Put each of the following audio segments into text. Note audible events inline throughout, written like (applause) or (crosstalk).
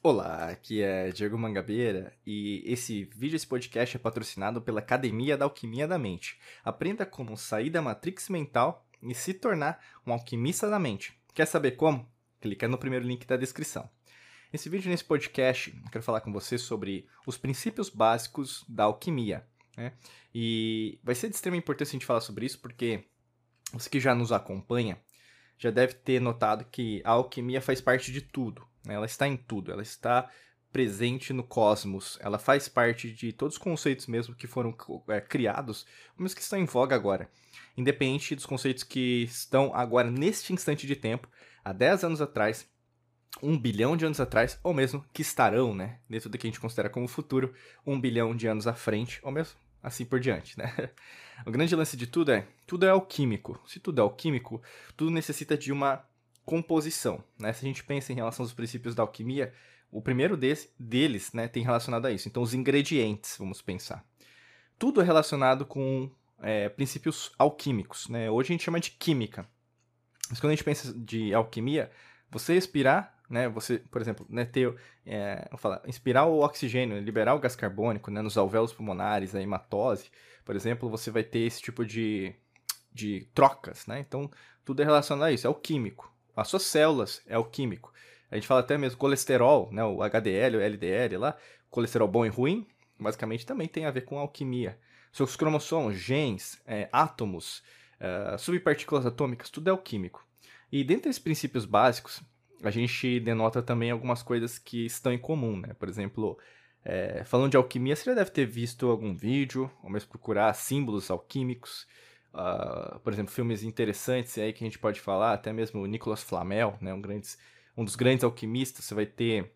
Olá, aqui é Diego Mangabeira e esse vídeo, esse podcast é patrocinado pela Academia da Alquimia da Mente. Aprenda como sair da matrix mental e se tornar um alquimista da mente. Quer saber como? Clica no primeiro link da descrição. Nesse vídeo, nesse podcast, eu quero falar com você sobre os princípios básicos da alquimia. Né? E vai ser de extrema importância a gente falar sobre isso porque você que já nos acompanha já deve ter notado que a alquimia faz parte de tudo. Né? Ela está em tudo, ela está presente no cosmos, ela faz parte de todos os conceitos mesmo que foram é, criados, mas que estão em voga agora. Independente dos conceitos que estão agora neste instante de tempo, há 10 anos atrás, um bilhão de anos atrás, ou mesmo que estarão, né, dentro do que a gente considera como futuro, um bilhão de anos à frente, ou mesmo assim por diante, né? (laughs) O grande lance de tudo é, tudo é alquímico. Se tudo é alquímico, tudo necessita de uma composição, né? Se a gente pensa em relação aos princípios da alquimia, o primeiro desse, deles, né, tem relacionado a isso. Então, os ingredientes, vamos pensar. Tudo é relacionado com é, princípios alquímicos, né? Hoje a gente chama de química. Mas quando a gente pensa de alquimia, você respirar, né? Você, por exemplo, né, ter, é, falar, inspirar o oxigênio, liberar o gás carbônico, né, nos alvéolos pulmonares, a hematose, por exemplo, você vai ter esse tipo de, de trocas, né? Então, tudo é relacionado a isso, é o químico. As suas células é o químico. A gente fala até mesmo colesterol, né, o HDL, o LDL lá, colesterol bom e ruim, basicamente também tem a ver com alquimia. Seus cromossomos, genes, é, átomos, é, subpartículas atômicas, tudo é alquímico. E dentre esses princípios básicos, a gente denota também algumas coisas que estão em comum, né? Por exemplo, é, falando de alquimia, você já deve ter visto algum vídeo, ou mesmo procurar símbolos alquímicos, uh, por exemplo, filmes interessantes aí que a gente pode falar, até mesmo Nicolas Flamel, né, um, grandes, um dos grandes alquimistas, você vai ter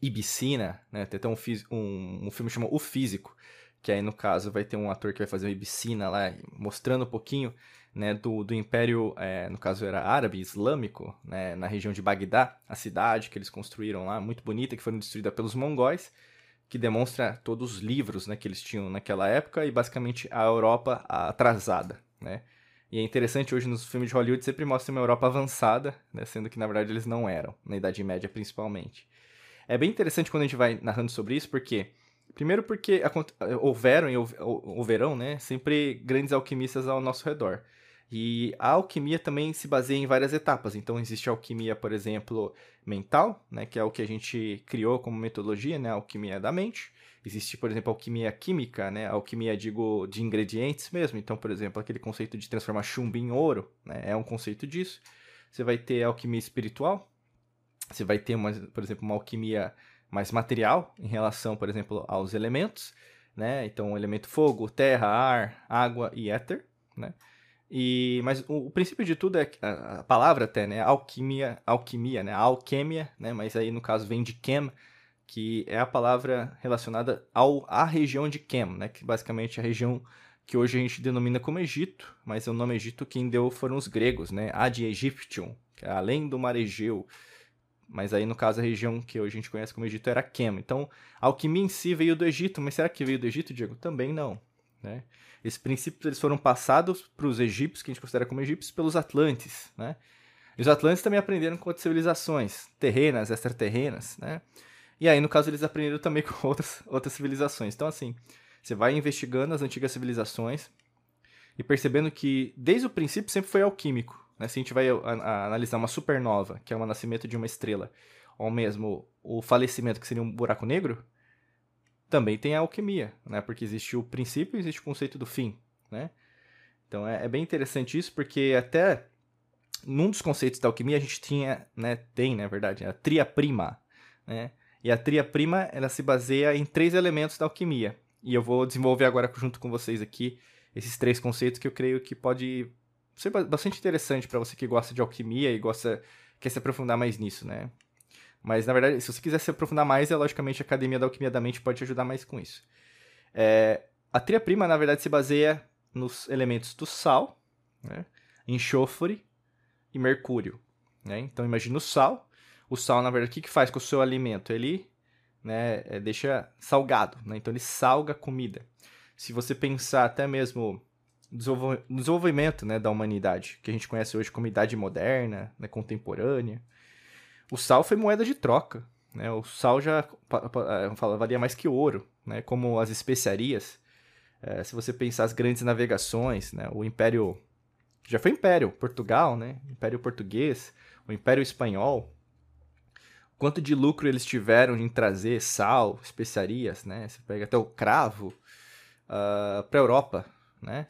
Ibicina, né, tem até um, um, um filme chamado O Físico, que aí no caso vai ter um ator que vai fazer uma Ibicina lá, mostrando um pouquinho né, do, do Império, é, no caso era árabe, islâmico, né, na região de Bagdá, a cidade que eles construíram lá, muito bonita, que foi destruída pelos mongóis, que demonstra todos os livros né, que eles tinham naquela época e basicamente a Europa atrasada, né? E é interessante hoje nos filmes de Hollywood sempre mostra uma Europa avançada, né, sendo que na verdade eles não eram, na Idade Média principalmente. É bem interessante quando a gente vai narrando sobre isso, porque primeiro porque houveram e houverão, né, sempre grandes alquimistas ao nosso redor. E a alquimia também se baseia em várias etapas. Então, existe a alquimia, por exemplo, mental, né, que é o que a gente criou como metodologia, né, a alquimia da mente. Existe, por exemplo, a alquimia química, né, a alquimia, digo, de ingredientes mesmo. Então, por exemplo, aquele conceito de transformar chumbo em ouro, né, é um conceito disso. Você vai ter a alquimia espiritual. Você vai ter, uma, por exemplo, uma alquimia mais material em relação, por exemplo, aos elementos, né? Então, o elemento fogo, terra, ar, água e éter, né? E, mas o, o, princípio de tudo é a, a, palavra até, né? Alquimia, alquimia, né? Alquimia, né? Mas aí no caso vem de chem, que é a palavra relacionada ao à região de Chem, né? Que basicamente é a região que hoje a gente denomina como Egito, mas o nome Egito quem deu foram os gregos, né? Ad Egyptium, que é além do mar Egeu. Mas aí, no caso, a região que hoje a gente conhece como Egito era Chem. Então, a alquimia em si veio do Egito, mas será que veio do Egito, Diego? Também não. Né? Esses princípios eles foram passados para os egípcios, que a gente considera como egípcios, pelos atlantes. Né? E os atlantes também aprenderam com outras civilizações, terrenas, extraterrenas. Né? E aí, no caso, eles aprenderam também (laughs) com outras, outras civilizações. Então, assim, você vai investigando as antigas civilizações e percebendo que, desde o princípio, sempre foi alquímico. Né? Se a gente vai a, a, analisar uma supernova, que é o nascimento de uma estrela, ou mesmo o falecimento, que seria um buraco negro, também tem a alquimia, né? Porque existe o princípio e existe o conceito do fim, né? Então é, é, bem interessante isso, porque até num dos conceitos da alquimia a gente tinha, né, tem, na né, verdade, a tria prima, né? E a tria prima, ela se baseia em três elementos da alquimia. E eu vou desenvolver agora junto com vocês aqui esses três conceitos que eu creio que pode ser bastante interessante para você que gosta de alquimia e gosta quer se aprofundar mais nisso, né? Mas, na verdade, se você quiser se aprofundar mais, é logicamente a Academia da Alquimia da Mente pode te ajudar mais com isso. É, a tria-prima, na verdade, se baseia nos elementos do sal, né, enxofre e mercúrio. Né? Então, imagine o sal. O sal, na verdade, o que, que faz com o seu alimento? Ele né, é, deixa salgado, né? então ele salga a comida. Se você pensar até mesmo desenvolvimento né, da humanidade, que a gente conhece hoje como idade moderna, né, contemporânea, o sal foi moeda de troca. Né? O sal já fala, valia mais que ouro, né? como as especiarias. É, se você pensar as grandes navegações, né? o Império. Já foi Império Portugal, né? Império Português, o Império Espanhol. Quanto de lucro eles tiveram em trazer sal, especiarias, né? Você pega até o cravo uh, ah, para a Europa, né?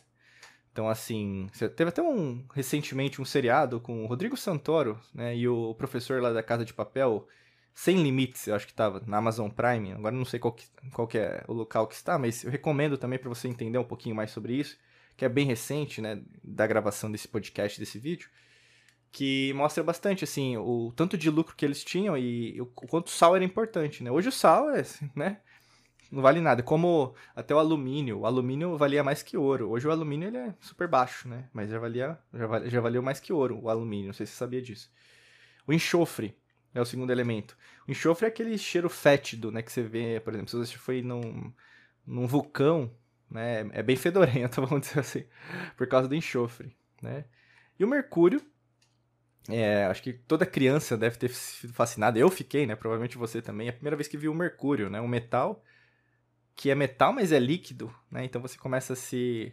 Então, assim, teve até um recentemente um seriado com o Rodrigo Santoro, né, e o professor lá da Casa de Papel, Sem Limites, eu acho que estava na Amazon Prime. Agora não sei qual, que, qual que é o local que está, mas eu recomendo também para você entender um pouquinho mais sobre isso, que é bem recente, né, da gravação desse podcast, desse vídeo, que mostra bastante, assim, o tanto de lucro que eles tinham e o quanto o sal era importante, né. Hoje o sal é, né, não vale nada. Como até o alumínio. O alumínio valia mais que ouro. Hoje o alumínio ele é super baixo, né? Mas já valia, já, valia, já valeu mais que ouro o alumínio. Não sei se você sabia disso. O enxofre é o segundo elemento. O enxofre é aquele cheiro fétido, né? Que você vê, por exemplo, se você foi num, num vulcão, né? É bem fedorento, (laughs) vamos dizer assim. Por causa do enxofre, né? E o mercúrio é, acho que toda criança deve ter sido fascinada. Eu fiquei, né? Provavelmente você também. É a primeira vez que vi o mercúrio, né? Um metal que é metal, mas é líquido, né? Então você começa a se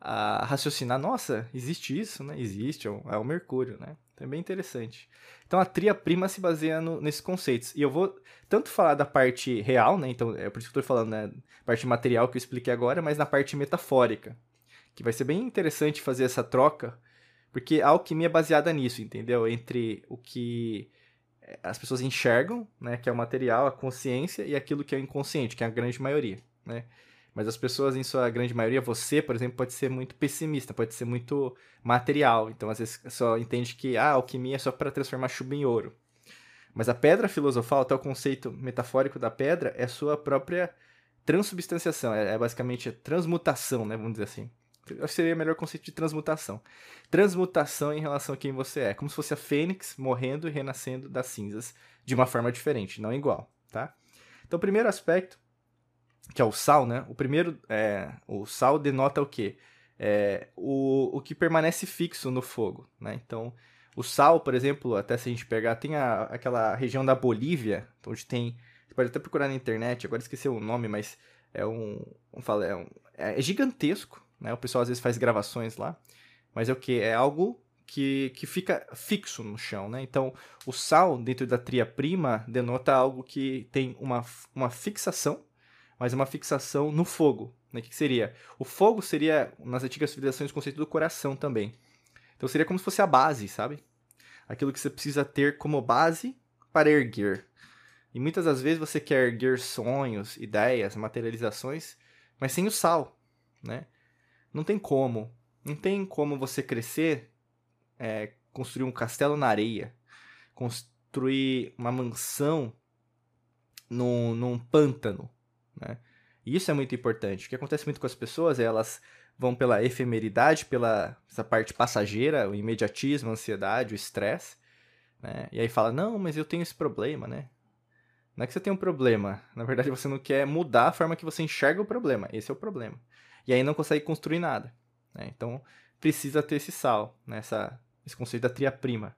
a raciocinar, nossa, existe isso, né? Existe, é o, é o mercúrio, né? Então é bem interessante. Então a tria prima se baseia no, nesses conceitos. E eu vou tanto falar da parte real, né? Então é por isso que eu estou falando, né? Parte material que eu expliquei agora, mas na parte metafórica. Que vai ser bem interessante fazer essa troca, porque a alquimia é baseada nisso, entendeu? Entre o que as pessoas enxergam, né, que é o material, a consciência e aquilo que é o inconsciente, que é a grande maioria, né? Mas as pessoas, em sua grande maioria, você, por exemplo, pode ser muito pessimista, pode ser muito material. Então, às vezes, só entende que ah, a alquimia é só para transformar chumbo em ouro. Mas a pedra filosofal, até o conceito metafórico da pedra, é sua própria transubstanciação, é, é basicamente a transmutação, né, vamos dizer assim. Acho que seria o melhor conceito de transmutação. Transmutação em relação a quem você é. Como se fosse a fênix morrendo e renascendo das cinzas de uma forma diferente, não igual, tá? Então, o primeiro aspecto, que é o sal, né? O primeiro, é, o sal denota o quê? É, o, o que permanece fixo no fogo, né? Então, o sal, por exemplo, até se a gente pegar, tem a, aquela região da Bolívia, onde tem... Você pode até procurar na internet, agora esqueci o nome, mas é um... Vamos falar, é, um, é gigantesco, né? O pessoal às vezes faz gravações lá. Mas é o que? É algo que, que fica fixo no chão, né? Então, o sal dentro da tria prima denota algo que tem uma, uma fixação, mas uma fixação no fogo. Né? O que seria? O fogo seria, nas antigas civilizações, o conceito do coração também. Então, seria como se fosse a base, sabe? Aquilo que você precisa ter como base para erguer. E muitas das vezes você quer erguer sonhos, ideias, materializações, mas sem o sal, né? Não tem como. Não tem como você crescer, é, construir um castelo na areia, construir uma mansão num, num pântano, né? E isso é muito importante. O que acontece muito com as pessoas é elas vão pela efemeridade, pela essa parte passageira, o imediatismo, a ansiedade, o estresse, né? E aí fala, não, mas eu tenho esse problema, né? Não é que você tem um problema. Na verdade, você não quer mudar a forma que você enxerga o problema. Esse é o problema e aí não consegue construir nada. Né? Então, precisa ter esse sal, né? Essa, esse conceito da tria-prima.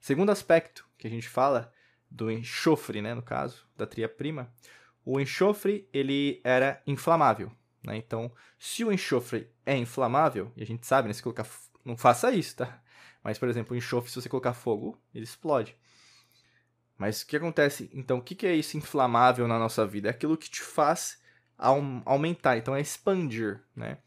Segundo aspecto que a gente fala do enxofre, né, no caso, da tria-prima, o enxofre ele era inflamável. Né? Então, se o enxofre é inflamável, e a gente sabe, né, se colocar... Não faça isso, tá? Mas, por exemplo, o enxofre, se você colocar fogo, ele explode. Mas o que acontece? Então, o que é isso inflamável na nossa vida? É aquilo que te faz aumentar, então é expandir, né?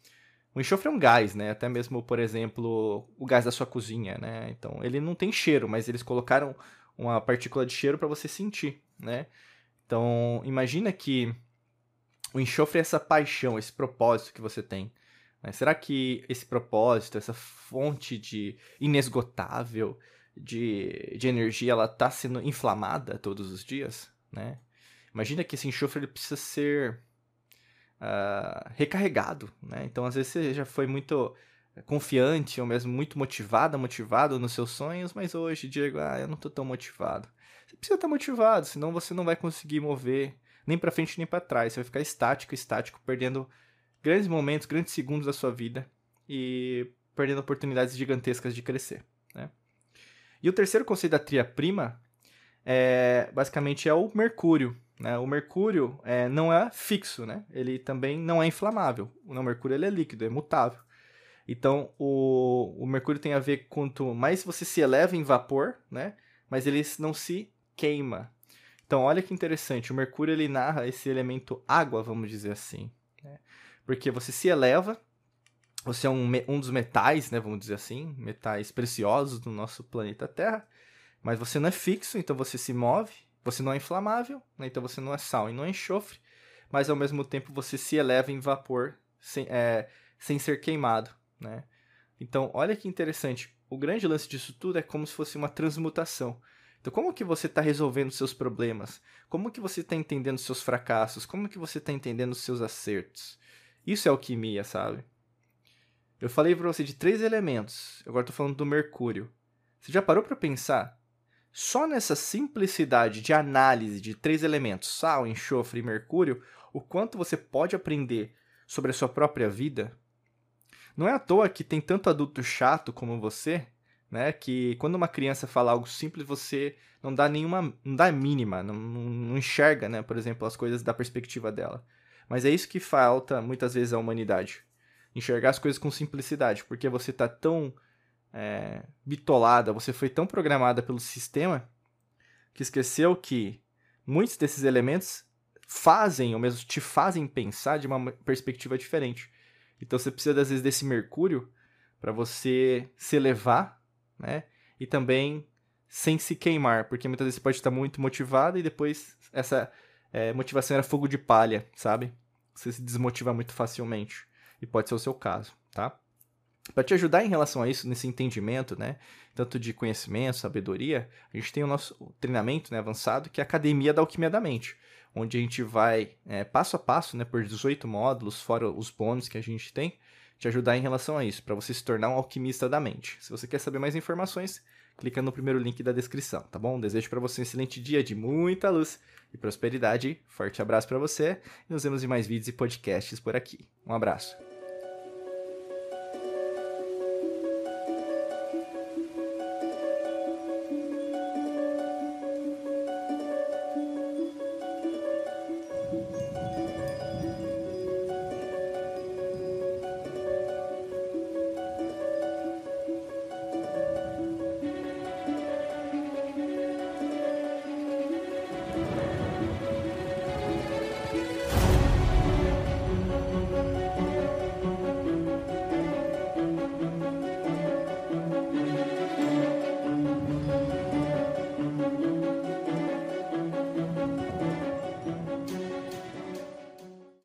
O enxofre é um gás, né? Até mesmo, por exemplo, o gás da sua cozinha, né? Então, ele não tem cheiro, mas eles colocaram uma partícula de cheiro para você sentir, né? Então, imagina que o enxofre é essa paixão, esse propósito que você tem. Né? Será que esse propósito, essa fonte de inesgotável de, de energia, ela está sendo inflamada todos os dias, né? Imagina que esse enxofre ele precisa ser uh, recarregado, né? Então, às vezes você já foi muito confiante ou mesmo muito motivada, motivado nos seus sonhos, mas hoje, Diego, ah, eu não tô tão motivado. Você precisa estar motivado, senão você não vai conseguir mover nem para frente nem para trás. Você vai ficar estático, estático, perdendo grandes momentos, grandes segundos da sua vida e perdendo oportunidades gigantescas de crescer, né? E o terceiro conceito da tria prima é, basicamente é o mercúrio. Né? O mercúrio é, não é fixo, né? ele também não é inflamável. O mercúrio ele é líquido, é mutável. Então, o, o mercúrio tem a ver quanto mais você se eleva em vapor, né? mas ele não se queima. Então, olha que interessante, o mercúrio ele narra esse elemento água, vamos dizer assim. Né? Porque você se eleva, você é um, um dos metais, né, vamos dizer assim, metais preciosos do nosso planeta Terra, mas você não é fixo, então você se move, você não é inflamável, né, então você não é sal e não é enxofre, mas ao mesmo tempo você se eleva em vapor sem, é, sem ser queimado. Né? Então, olha que interessante. O grande lance disso tudo é como se fosse uma transmutação. Então, como que você está resolvendo seus problemas? Como que você está entendendo seus fracassos? Como que você está entendendo seus acertos? Isso é alquimia, sabe? Eu falei para você de três elementos. Agora estou falando do mercúrio. Você já parou para pensar? Só nessa simplicidade de análise de três elementos, sal, enxofre e mercúrio, o quanto você pode aprender sobre a sua própria vida? Não é à toa que tem tanto adulto chato como você, né? Que quando uma criança fala algo simples, você não dá nenhuma. não dá mínima, não, não enxerga, né? Por exemplo, as coisas da perspectiva dela. Mas é isso que falta muitas vezes à humanidade. Enxergar as coisas com simplicidade, porque você tá tão é, bitolada, você foi tão programada pelo sistema que esqueceu que muitos desses elementos fazem, ou mesmo te fazem pensar de uma perspectiva diferente. Então você precisa, às vezes, desse mercúrio para você se elevar, né? E também sem se queimar, porque muitas vezes você pode estar muito motivado e depois essa é, motivação era fogo de palha, sabe? Você se desmotiva muito facilmente. E pode ser o seu caso, tá? Para te ajudar em relação a isso, nesse entendimento, né? Tanto de conhecimento, sabedoria, a gente tem o nosso treinamento né, avançado, que é a Academia da Alquimia da Mente onde a gente vai é, passo a passo, né, por 18 módulos, fora os bônus que a gente tem, te ajudar em relação a isso, para você se tornar um alquimista da mente. Se você quer saber mais informações, clica no primeiro link da descrição, tá bom? Desejo para você um excelente dia de muita luz e prosperidade. Forte abraço para você e nos vemos em mais vídeos e podcasts por aqui. Um abraço.